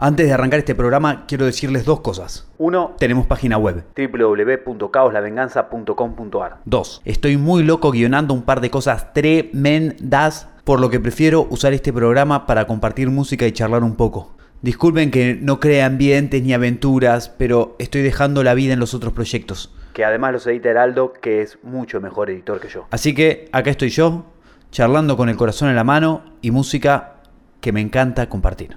Antes de arrancar este programa, quiero decirles dos cosas. Uno, tenemos página web www.caoslavenganza.com.ar. Dos, estoy muy loco guionando un par de cosas tremendas, por lo que prefiero usar este programa para compartir música y charlar un poco. Disculpen que no cree ambientes ni aventuras, pero estoy dejando la vida en los otros proyectos. Que además los edita Heraldo, que es mucho mejor editor que yo. Así que acá estoy yo, charlando con el corazón en la mano y música que me encanta compartir.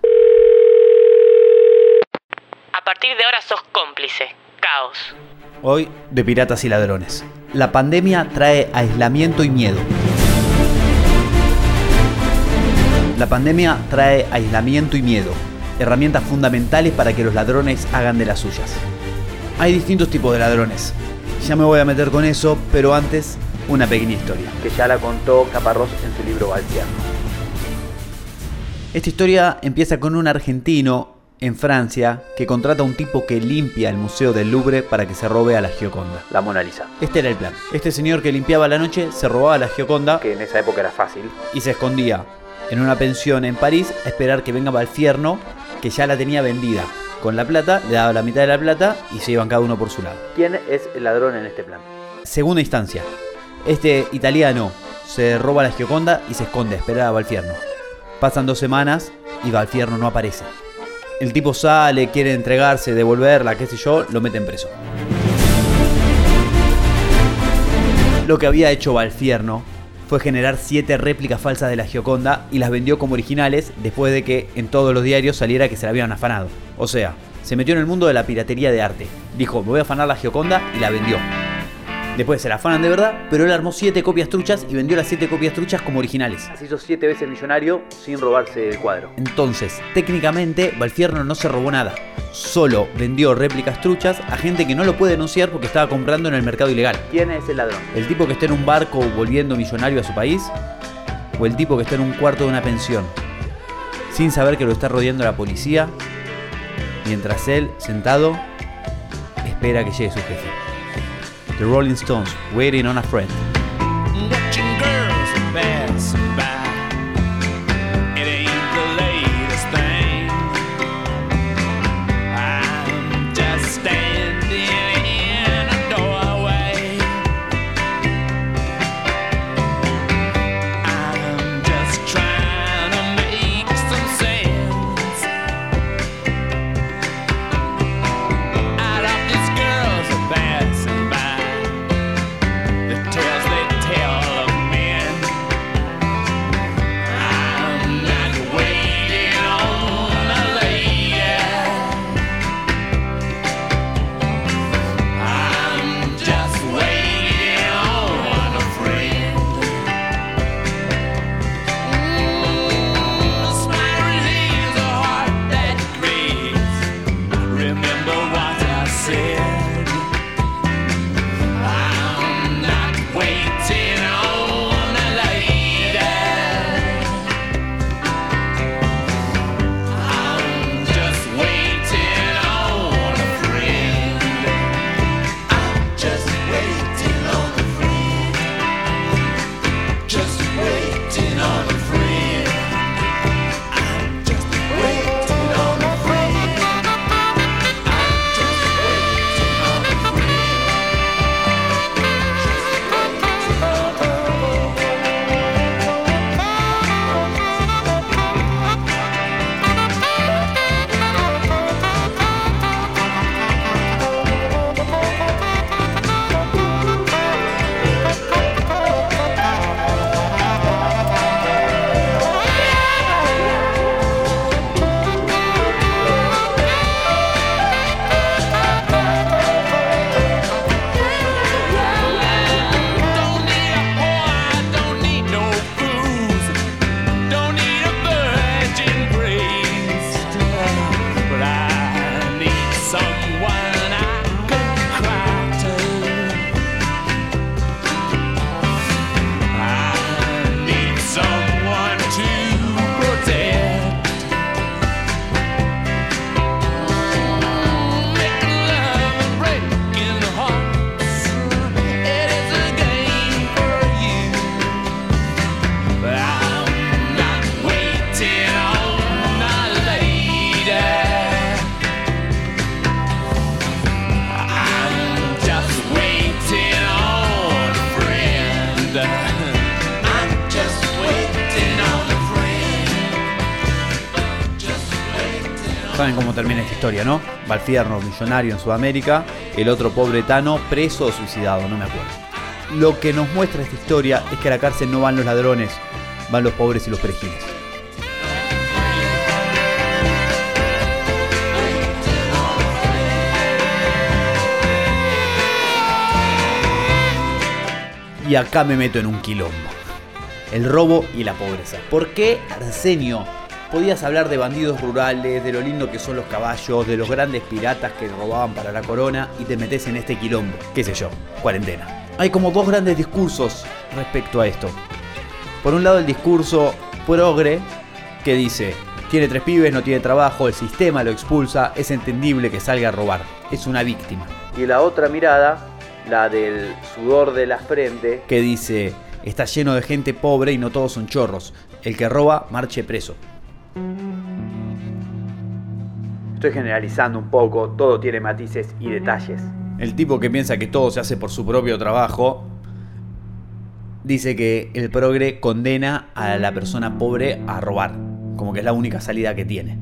A partir de ahora sos cómplice. Caos. Hoy de Piratas y Ladrones. La pandemia trae aislamiento y miedo. La pandemia trae aislamiento y miedo, herramientas fundamentales para que los ladrones hagan de las suyas. Hay distintos tipos de ladrones. Ya me voy a meter con eso, pero antes una pequeña historia. Que ya la contó Caparrós en su libro Valtierno. Esta historia empieza con un argentino en Francia que contrata a un tipo que limpia el Museo del Louvre para que se robe a la Gioconda. La Mona Lisa. Este era el plan. Este señor que limpiaba la noche se robaba a la Gioconda Que en esa época era fácil. y se escondía en una pensión en París a esperar que venga Valfierno, que ya la tenía vendida. Con la plata, le daba la mitad de la plata y se iban cada uno por su lado. ¿Quién es el ladrón en este plan? Segunda instancia. Este italiano se roba la Gioconda y se esconde a esperar a Valfierno. Pasan dos semanas y Valfierno no aparece. El tipo sale, quiere entregarse, devolverla, qué sé yo, lo meten preso. Lo que había hecho Valfierno fue generar siete réplicas falsas de la Gioconda y las vendió como originales después de que en todos los diarios saliera que se la habían afanado. O sea, se metió en el mundo de la piratería de arte. Dijo, me voy a afanar la Gioconda y la vendió. Después se la afanan de verdad, pero él armó siete copias truchas y vendió las siete copias truchas como originales. Se hizo siete veces millonario sin robarse el cuadro. Entonces, técnicamente, Valfierno no se robó nada. Solo vendió réplicas truchas a gente que no lo puede denunciar porque estaba comprando en el mercado ilegal. ¿Quién es el ladrón? ¿El tipo que está en un barco volviendo millonario a su país? ¿O el tipo que está en un cuarto de una pensión? Sin saber que lo está rodeando la policía, mientras él, sentado, espera que llegue su jefe. The Rolling Stones, Waiting on a Friend. Saben cómo termina esta historia, ¿no? Valfierno, millonario en Sudamérica, el otro pobre Tano, preso o suicidado, no me acuerdo. Lo que nos muestra esta historia es que a la cárcel no van los ladrones, van los pobres y los perejiles. Y acá me meto en un quilombo. El robo y la pobreza. ¿Por qué Arsenio? Podías hablar de bandidos rurales, de lo lindo que son los caballos, de los grandes piratas que robaban para la corona y te metes en este quilombo. ¿Qué sé yo? Cuarentena. Hay como dos grandes discursos respecto a esto. Por un lado el discurso progre que dice, tiene tres pibes, no tiene trabajo, el sistema lo expulsa, es entendible que salga a robar, es una víctima. Y la otra mirada, la del sudor de la frente, Que dice, está lleno de gente pobre y no todos son chorros, el que roba marche preso. Estoy generalizando un poco, todo tiene matices y detalles. El tipo que piensa que todo se hace por su propio trabajo dice que el progre condena a la persona pobre a robar, como que es la única salida que tiene.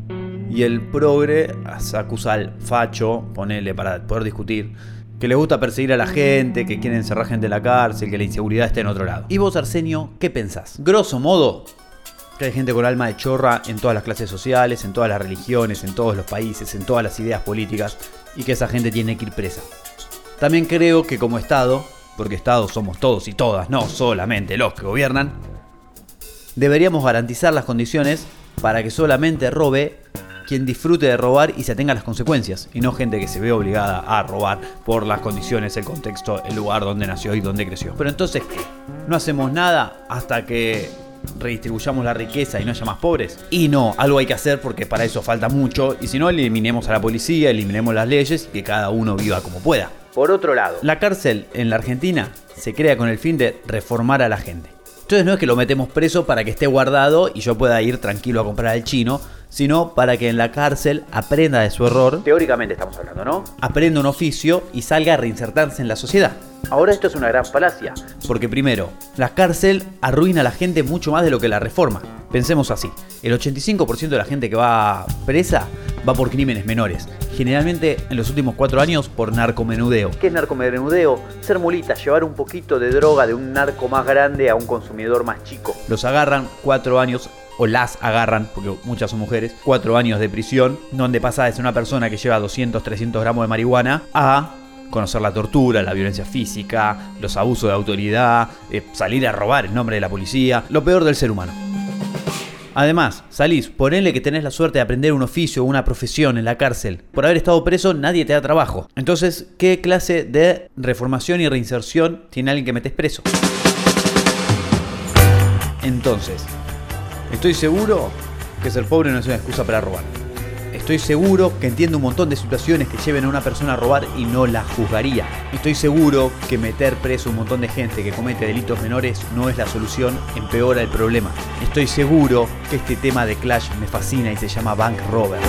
Y el progre acusa al facho, ponele para poder discutir, que le gusta perseguir a la gente, que quiere encerrar gente en la cárcel, que la inseguridad esté en otro lado. ¿Y vos, Arsenio, qué pensás? Grosso modo, que hay gente con alma de chorra en todas las clases sociales, en todas las religiones, en todos los países, en todas las ideas políticas, y que esa gente tiene que ir presa. También creo que como Estado, porque Estado somos todos y todas, no solamente los que gobiernan, deberíamos garantizar las condiciones para que solamente robe quien disfrute de robar y se atenga a las consecuencias, y no gente que se ve obligada a robar por las condiciones, el contexto, el lugar donde nació y donde creció. Pero entonces, ¿qué? ¿No hacemos nada hasta que redistribuyamos la riqueza y no haya más pobres? Y no, algo hay que hacer porque para eso falta mucho, y si no, eliminemos a la policía, eliminemos las leyes y que cada uno viva como pueda. Por otro lado, La cárcel en la Argentina se crea con el fin de reformar a la gente. Entonces no es que lo metemos preso para que esté guardado y yo pueda ir tranquilo a comprar al chino, sino para que en la cárcel aprenda de su error, teóricamente estamos hablando, ¿no? aprenda un oficio y salga a reinsertarse en la sociedad. Ahora esto es una gran falacia. Porque primero, la cárcel arruina a la gente mucho más de lo que la reforma. Pensemos así, el 85% de la gente que va presa va por crímenes menores. Generalmente en los últimos cuatro años por narcomenudeo. ¿Qué es narcomenudeo? Ser mulita, llevar un poquito de droga de un narco más grande a un consumidor más chico. Los agarran cuatro años o las agarran, porque muchas son mujeres, cuatro años de prisión, donde pasa de ser una persona que lleva 200, 300 gramos de marihuana a conocer la tortura, la violencia física, los abusos de autoridad, eh, salir a robar en nombre de la policía, lo peor del ser humano. Además, salís, ponele que tenés la suerte de aprender un oficio o una profesión en la cárcel. Por haber estado preso, nadie te da trabajo. Entonces, ¿qué clase de reformación y reinserción tiene alguien que metes preso? Entonces, estoy seguro que ser pobre no es una excusa para robar. Estoy seguro que entiendo un montón de situaciones que lleven a una persona a robar y no la juzgaría. Estoy seguro que meter preso un montón de gente que comete delitos menores no es la solución, empeora el problema. Estoy seguro que este tema de Clash me fascina y se llama Bank Robber.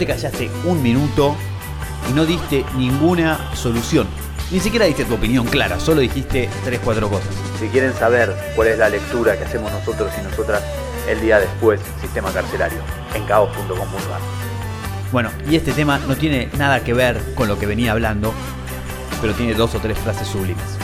Te callaste un minuto y no diste ninguna solución. Ni siquiera diste tu opinión clara, solo dijiste tres, cuatro cosas. Si quieren saber cuál es la lectura que hacemos nosotros y nosotras el día después, sistema carcelario, en caos.com.ar. Bueno, y este tema no tiene nada que ver con lo que venía hablando, pero tiene dos o tres frases sublimes.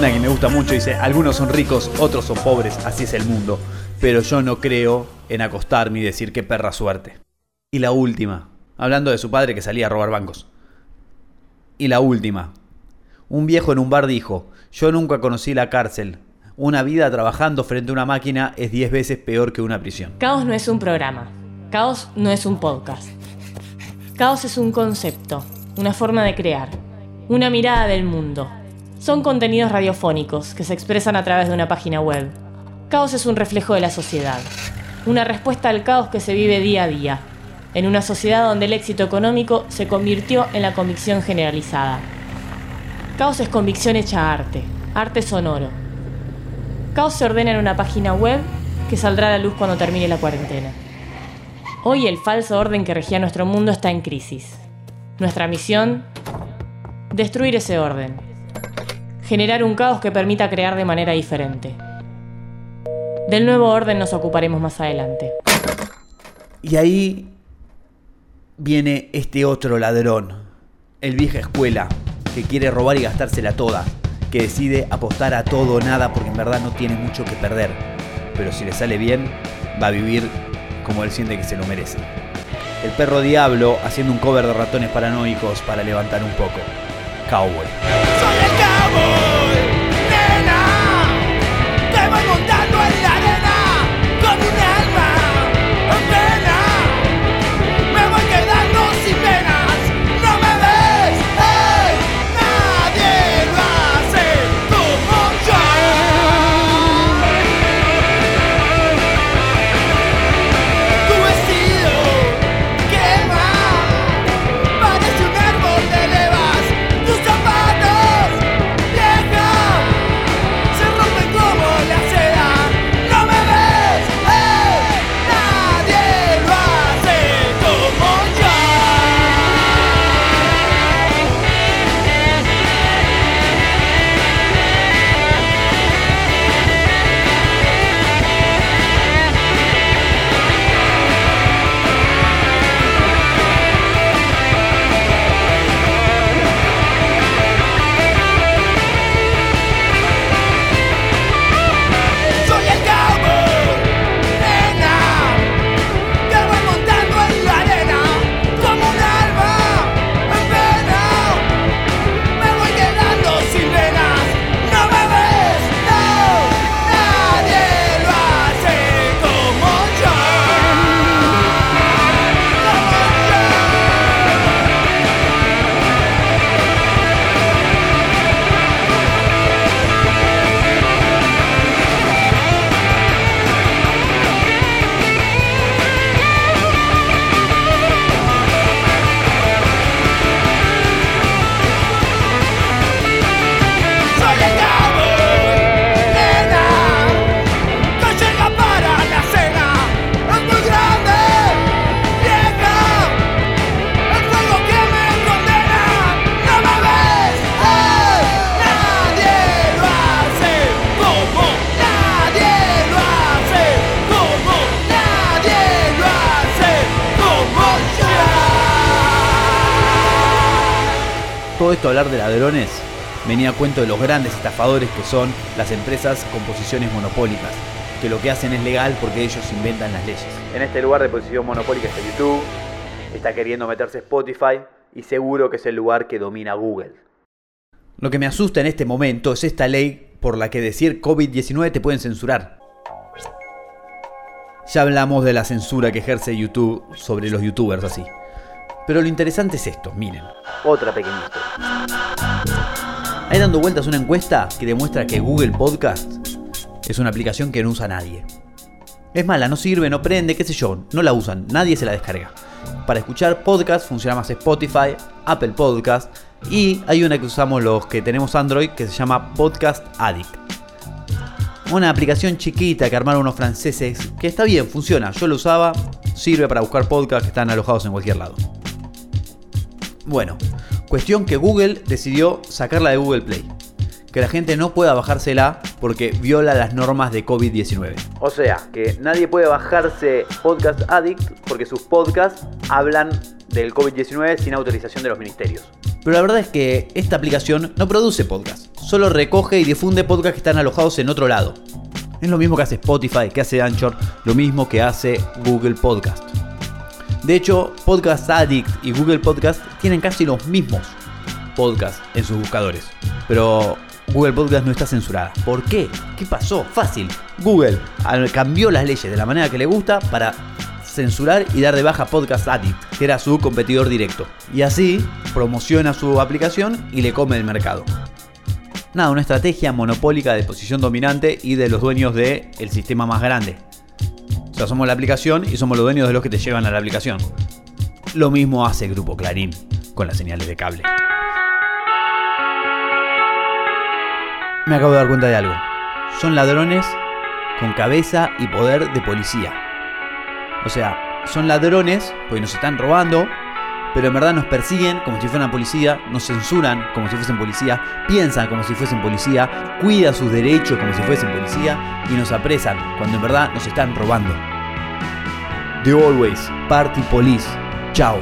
Una que me gusta mucho dice, algunos son ricos, otros son pobres, así es el mundo, pero yo no creo en acostarme y decir qué perra suerte. Y la última, hablando de su padre que salía a robar bancos. Y la última, un viejo en un bar dijo, yo nunca conocí la cárcel, una vida trabajando frente a una máquina es 10 veces peor que una prisión. Caos no es un programa. Caos no es un podcast. Caos es un concepto, una forma de crear, una mirada del mundo. Son contenidos radiofónicos que se expresan a través de una página web. Caos es un reflejo de la sociedad, una respuesta al caos que se vive día a día, en una sociedad donde el éxito económico se convirtió en la convicción generalizada. Caos es convicción hecha arte, arte sonoro. Caos se ordena en una página web que saldrá a la luz cuando termine la cuarentena. Hoy el falso orden que regía nuestro mundo está en crisis. Nuestra misión, destruir ese orden. Generar un caos que permita crear de manera diferente. Del nuevo orden nos ocuparemos más adelante. Y ahí viene este otro ladrón, el vieja escuela, que quiere robar y gastársela toda, que decide apostar a todo o nada porque en verdad no tiene mucho que perder, pero si le sale bien, va a vivir como él siente que se lo merece. El perro diablo haciendo un cover de ratones paranoicos para levantar un poco. Cowboy. Oh. Todo esto hablar de ladrones venía a cuento de los grandes estafadores que son las empresas con posiciones monopólicas, que lo que hacen es legal porque ellos inventan las leyes. En este lugar de posición monopólica está YouTube, Está queriendo meterse Spotify y seguro que es el lugar que domina Google. Lo que me asusta en este momento es esta ley por la que decir COVID-19 te pueden censurar. Ya hablamos de la censura que ejerce YouTube sobre los youtubers así. Pero lo interesante es esto, miren. Otra pequeña historia. Hay dando vueltas una encuesta que demuestra que Google Podcast es una aplicación que no usa nadie. Es mala, no sirve, no prende, qué sé yo, no la usan, nadie se la descarga. Para escuchar podcast funciona más Spotify, Apple Podcast y hay una que usamos los que tenemos Android que se llama Podcast Addict. Una aplicación chiquita que armaron unos franceses que está bien, funciona, yo lo usaba, sirve para buscar podcasts que están alojados en cualquier lado. Bueno, cuestión que Google decidió sacarla de Google Play. Que la gente no pueda bajársela porque viola las normas de COVID-19. O sea, que nadie puede bajarse Podcast Addict porque sus podcasts hablan del COVID-19 sin autorización de los ministerios. Pero la verdad es que esta aplicación no produce podcast, solo recoge y difunde podcasts que están alojados en otro lado. Es lo mismo que hace Spotify, que hace Anchor, lo mismo que hace Google Podcast. De hecho, Podcast Addict y Google Podcast tienen casi los mismos podcasts en sus buscadores. Pero Google Podcast no está censurada. ¿Por qué? ¿Qué pasó? Fácil. Google cambió las leyes de la manera que le gusta para censurar y dar de baja Podcast Addict, que era su competidor directo. Y así promociona su aplicación y le come el mercado. Nada, una estrategia monopólica de posición dominante y de los dueños del sistema más grande. Somos la aplicación y somos los dueños de los que te llevan a la aplicación. Lo mismo hace Grupo Clarín con las señales de cable. Me acabo de dar cuenta de algo. Son ladrones con cabeza y poder de policía. O sea, son ladrones porque nos están robando, pero en verdad nos persiguen como si fueran policía, nos censuran como si fuesen policía, piensan como si fuesen policía, cuidan sus derechos como si fuesen policía y nos apresan cuando en verdad nos están robando. The Always Party Police. Chao.